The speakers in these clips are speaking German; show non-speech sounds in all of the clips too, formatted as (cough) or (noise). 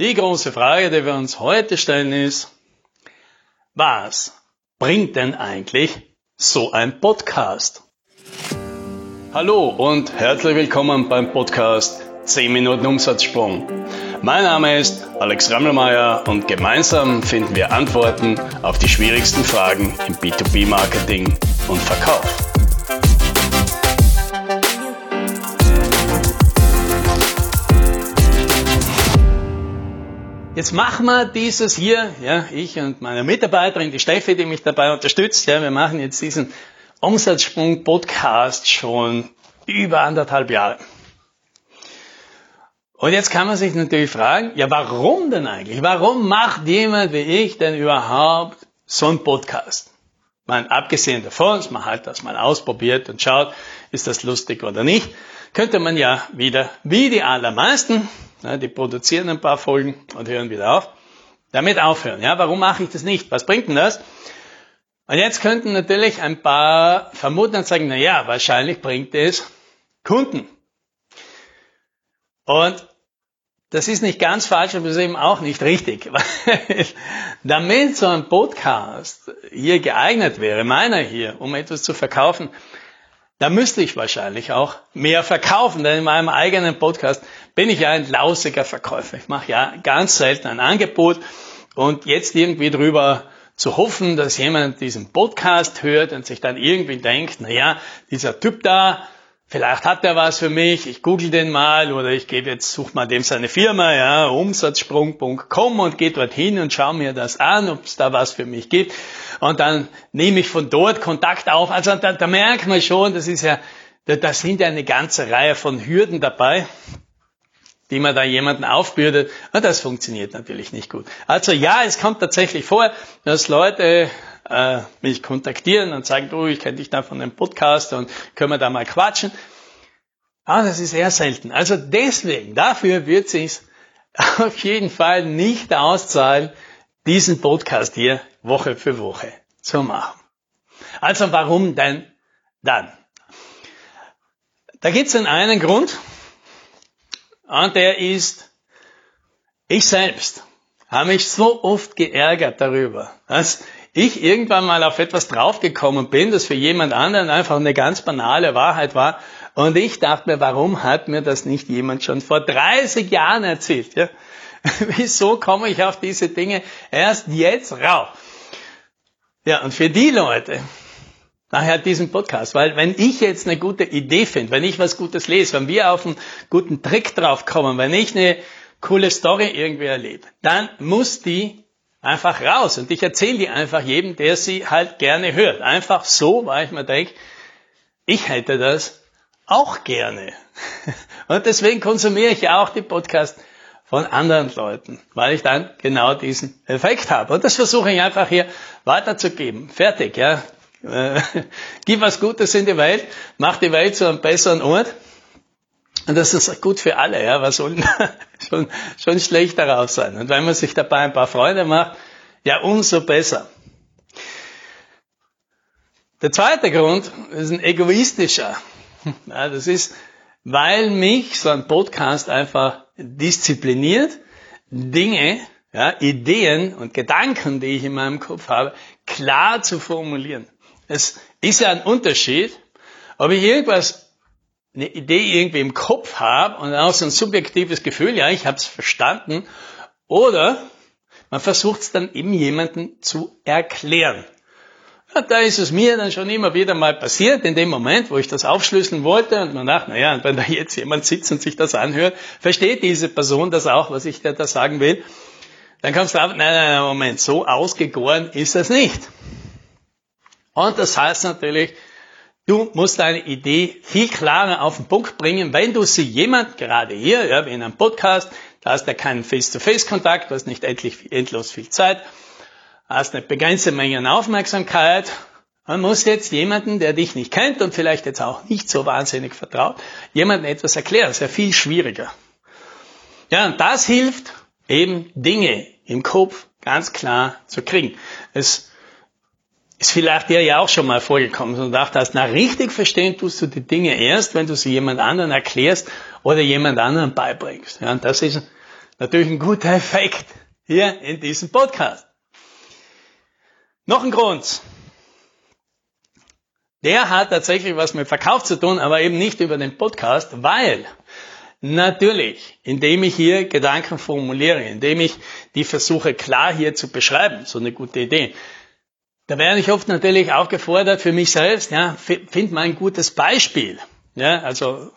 Die große Frage, die wir uns heute stellen, ist, was bringt denn eigentlich so ein Podcast? Hallo und herzlich willkommen beim Podcast 10 Minuten Umsatzsprung. Mein Name ist Alex Rammelmeier und gemeinsam finden wir Antworten auf die schwierigsten Fragen im B2B-Marketing und Verkauf. Jetzt machen wir dieses hier, ja, ich und meine Mitarbeiterin, die Steffi, die mich dabei unterstützt, ja, wir machen jetzt diesen Umsatzsprung-Podcast schon über anderthalb Jahre. Und jetzt kann man sich natürlich fragen, ja, warum denn eigentlich? Warum macht jemand wie ich denn überhaupt so einen Podcast? Meine, abgesehen davon, dass man halt das mal ausprobiert und schaut, ist das lustig oder nicht, könnte man ja wieder, wie die allermeisten, die produzieren ein paar Folgen und hören wieder auf, damit aufhören. Ja, warum mache ich das nicht? Was bringt denn das? Und jetzt könnten natürlich ein paar vermuten und sagen, na ja, wahrscheinlich bringt es Kunden. Und das ist nicht ganz falsch, aber ist eben auch nicht richtig. (laughs) Weil damit so ein Podcast hier geeignet wäre, meiner hier, um etwas zu verkaufen, da müsste ich wahrscheinlich auch mehr verkaufen, denn in meinem eigenen Podcast bin ich ja ein lausiger Verkäufer. Ich mache ja ganz selten ein Angebot und jetzt irgendwie drüber zu hoffen, dass jemand diesen Podcast hört und sich dann irgendwie denkt, na ja, dieser Typ da, vielleicht hat er was für mich, ich google den mal oder ich gebe jetzt, suche mal dem seine Firma, ja, umsatzsprung.com und gehe dorthin und schaue mir das an, ob es da was für mich gibt. Und dann nehme ich von dort Kontakt auf. Also da, da merkt man schon, das ist ja, da, da sind ja eine ganze Reihe von Hürden dabei die man da jemanden aufbürdet. Und das funktioniert natürlich nicht gut. Also ja, es kommt tatsächlich vor, dass Leute äh, mich kontaktieren und sagen, du, ich kenne dich da von einem Podcast und können wir da mal quatschen. Aber das ist eher selten. Also deswegen, dafür wird es (laughs) auf jeden Fall nicht auszahlen, diesen Podcast hier Woche für Woche zu machen. Also warum denn dann? Da gibt es einen Grund und der ist, ich selbst habe mich so oft geärgert darüber, dass ich irgendwann mal auf etwas draufgekommen bin, das für jemand anderen einfach eine ganz banale Wahrheit war. Und ich dachte mir, warum hat mir das nicht jemand schon vor 30 Jahren erzählt? Ja? (laughs) Wieso komme ich auf diese Dinge erst jetzt rauf? Ja, und für die Leute, daher diesen Podcast, weil wenn ich jetzt eine gute Idee finde, wenn ich was Gutes lese, wenn wir auf einen guten Trick draufkommen, wenn ich eine coole Story irgendwie erlebe, dann muss die einfach raus. Und ich erzähle die einfach jedem, der sie halt gerne hört. Einfach so, weil ich mir denke, ich hätte das auch gerne. (laughs) Und deswegen konsumiere ich ja auch die Podcasts von anderen Leuten, weil ich dann genau diesen Effekt habe. Und das versuche ich einfach hier weiterzugeben. Fertig, ja. Äh, (laughs) gib was Gutes in die Welt, mach die Welt zu einem besseren Ort. Und das ist gut für alle, ja. Was soll (laughs) schon, schon schlecht darauf sein? Und wenn man sich dabei ein paar Freunde macht, ja, umso besser. Der zweite Grund ist ein egoistischer. (laughs) Ja, das ist, weil mich so ein Podcast einfach diszipliniert, Dinge, ja, Ideen und Gedanken, die ich in meinem Kopf habe, klar zu formulieren. Es ist ja ein Unterschied, ob ich irgendwas eine Idee irgendwie im Kopf habe und auch so ein subjektives Gefühl, ja, ich habe es verstanden, oder man versucht es dann eben jemandem zu erklären. Ja, da ist es mir dann schon immer wieder mal passiert, in dem Moment, wo ich das aufschlüsseln wollte und man dachte, naja, wenn da jetzt jemand sitzt und sich das anhört, versteht diese Person das auch, was ich da sagen will, dann kommst du auf, nein, nein, nein, Moment, so ausgegoren ist das nicht. Und das heißt natürlich, Du musst deine Idee viel klarer auf den Punkt bringen, wenn du sie jemand, gerade hier, ja, wie in einem Podcast, da hast du keinen Face-to-Face-Kontakt, du hast nicht endlich, endlos viel Zeit, hast eine begrenzte Menge an Aufmerksamkeit, man muss jetzt jemanden, der dich nicht kennt und vielleicht jetzt auch nicht so wahnsinnig vertraut, jemandem etwas erklären. Das ist ja viel schwieriger. Ja, und das hilft eben Dinge im Kopf ganz klar zu kriegen. Es ist vielleicht dir ja auch schon mal vorgekommen und dachte hast, na richtig verstehen tust du die Dinge erst, wenn du sie jemand anderen erklärst oder jemand anderen beibringst. Ja, und das ist natürlich ein guter (laughs) Effekt hier in diesem Podcast. Noch ein Grund. Der hat tatsächlich was mit Verkauf zu tun, aber eben nicht über den Podcast, weil natürlich, indem ich hier Gedanken formuliere, indem ich die versuche klar hier zu beschreiben, so eine gute Idee, da werde ich oft natürlich aufgefordert für mich selbst, ja, find mal ein gutes Beispiel. Ja, also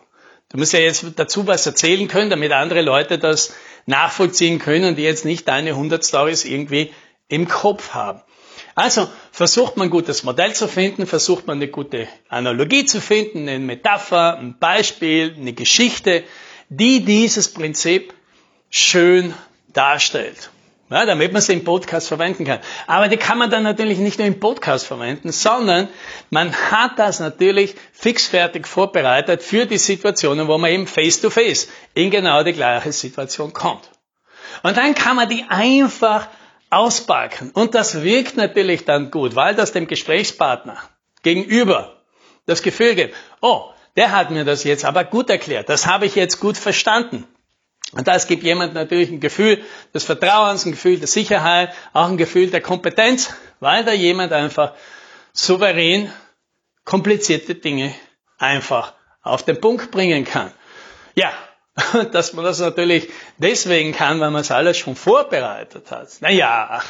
du musst ja jetzt dazu was erzählen können, damit andere Leute das nachvollziehen können, die jetzt nicht deine 100 Stories irgendwie im Kopf haben. Also versucht man ein gutes Modell zu finden, versucht man eine gute Analogie zu finden, eine Metapher, ein Beispiel, eine Geschichte, die dieses Prinzip schön darstellt. Ja, damit man sie im Podcast verwenden kann. Aber die kann man dann natürlich nicht nur im Podcast verwenden, sondern man hat das natürlich fixfertig vorbereitet für die Situationen, wo man eben face-to-face -face in genau die gleiche Situation kommt. Und dann kann man die einfach auspacken. Und das wirkt natürlich dann gut, weil das dem Gesprächspartner gegenüber das Gefühl gibt, oh, der hat mir das jetzt aber gut erklärt, das habe ich jetzt gut verstanden. Und das gibt jemand natürlich ein Gefühl des Vertrauens, ein Gefühl der Sicherheit, auch ein Gefühl der Kompetenz, weil da jemand einfach souverän komplizierte Dinge einfach auf den Punkt bringen kann. Ja, (laughs) dass man das natürlich deswegen kann, weil man es alles schon vorbereitet hat. Naja,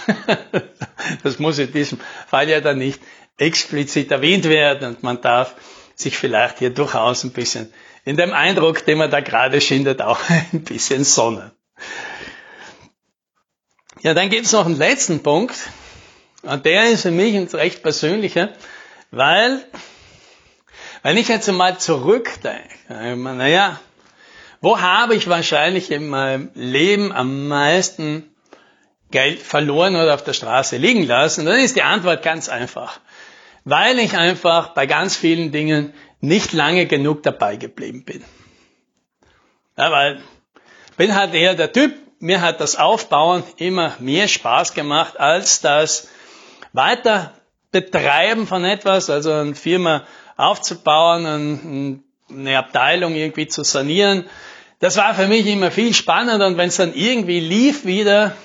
(laughs) das muss in diesem Fall ja dann nicht explizit erwähnt werden und man darf sich vielleicht hier durchaus ein bisschen in dem Eindruck, den man da gerade schindet, auch (laughs) ein bisschen sonnen. Ja, dann gibt es noch einen letzten Punkt und der ist für mich ein recht persönlicher, weil, wenn ich jetzt einmal zurückdenke, naja, wo habe ich wahrscheinlich in meinem Leben am meisten Geld verloren oder auf der Straße liegen lassen? Dann ist die Antwort ganz einfach. Weil ich einfach bei ganz vielen Dingen nicht lange genug dabei geblieben bin. Ja, weil bin halt eher der Typ, mir hat das Aufbauen immer mehr Spaß gemacht als das weiter Betreiben von etwas, also eine Firma aufzubauen, eine Abteilung irgendwie zu sanieren, das war für mich immer viel spannender und wenn es dann irgendwie lief wieder,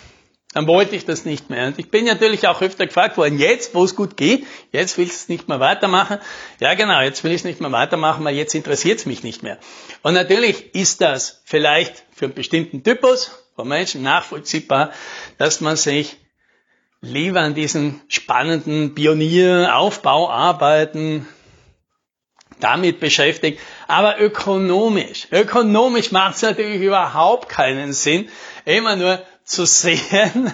dann wollte ich das nicht mehr. Und ich bin natürlich auch öfter gefragt worden, jetzt, wo es gut geht, jetzt willst du es nicht mehr weitermachen. Ja genau, jetzt will ich es nicht mehr weitermachen, weil jetzt interessiert es mich nicht mehr. Und natürlich ist das vielleicht für einen bestimmten Typus von Menschen nachvollziehbar, dass man sich lieber an diesen spannenden Pionieraufbauarbeiten damit beschäftigt. Aber ökonomisch, ökonomisch macht es natürlich überhaupt keinen Sinn, immer nur zu sehen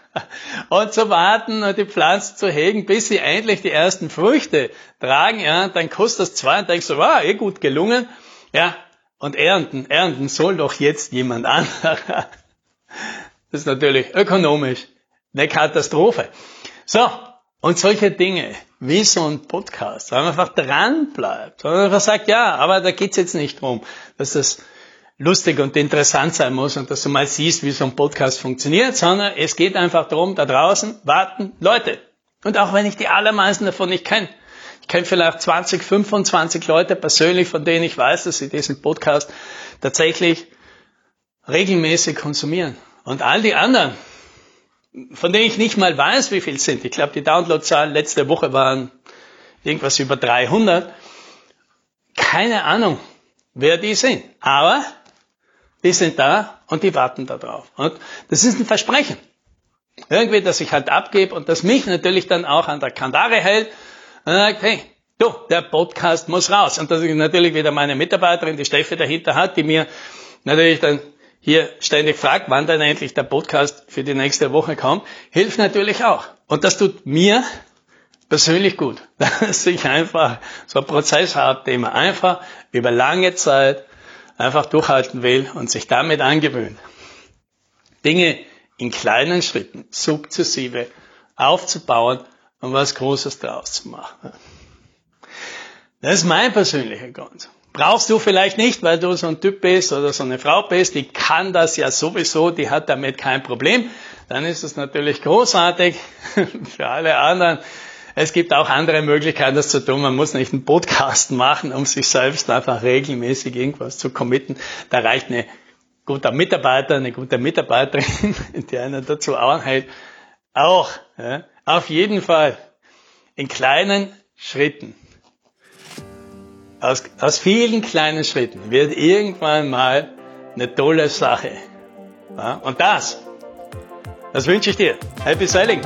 (laughs) und zu warten und die Pflanzen zu hegen, bis sie endlich die ersten Früchte tragen. Ja, dann kostet das zwei und denkst du, wow, eh gut gelungen. Ja, und ernten, ernten soll doch jetzt jemand (laughs) anderer. Das ist natürlich ökonomisch eine Katastrophe. So, und solche Dinge, wie so ein Podcast, wenn man einfach dran bleibt, wenn man einfach sagt, ja, aber da geht's jetzt nicht drum, dass das lustig und interessant sein muss und dass du mal siehst, wie so ein Podcast funktioniert, sondern es geht einfach darum, da draußen warten Leute. Und auch wenn ich die allermeisten davon nicht kenne, ich kenne vielleicht 20, 25 Leute persönlich, von denen ich weiß, dass sie diesen Podcast tatsächlich regelmäßig konsumieren. Und all die anderen, von denen ich nicht mal weiß, wie viel sind. Ich glaube, die Downloadzahlen letzte Woche waren irgendwas über 300. Keine Ahnung, wer die sind. Aber die sind da und die warten da drauf. Und das ist ein Versprechen. Irgendwie, dass ich halt abgebe und das mich natürlich dann auch an der Kandare hält und sagt, hey, du, der Podcast muss raus. Und dass ich natürlich wieder meine Mitarbeiterin, die Steffi dahinter hat, die mir natürlich dann hier ständig fragt, wann denn endlich der Podcast für die nächste Woche kommt, hilft natürlich auch. Und das tut mir persönlich gut, (laughs) dass ich einfach so ein Prozess habe, den man einfach über lange Zeit einfach durchhalten will und sich damit angewöhnt. Dinge in kleinen Schritten sukzessive aufzubauen und was Großes daraus zu machen. Das ist mein persönlicher Grund. Brauchst du vielleicht nicht, weil du so ein Typ bist oder so eine Frau bist, die kann das ja sowieso, die hat damit kein Problem. Dann ist es natürlich großartig (laughs) für alle anderen. Es gibt auch andere Möglichkeiten, das zu tun. Man muss nicht einen Podcast machen, um sich selbst einfach regelmäßig irgendwas zu committen. Da reicht eine guter Mitarbeiter, eine gute Mitarbeiterin, (laughs) die einen dazu anhält, auch, ja, auf jeden Fall, in kleinen Schritten, aus, aus vielen kleinen Schritten wird irgendwann mal eine tolle Sache. Ja, und das, das wünsche ich dir. Happy Sailing!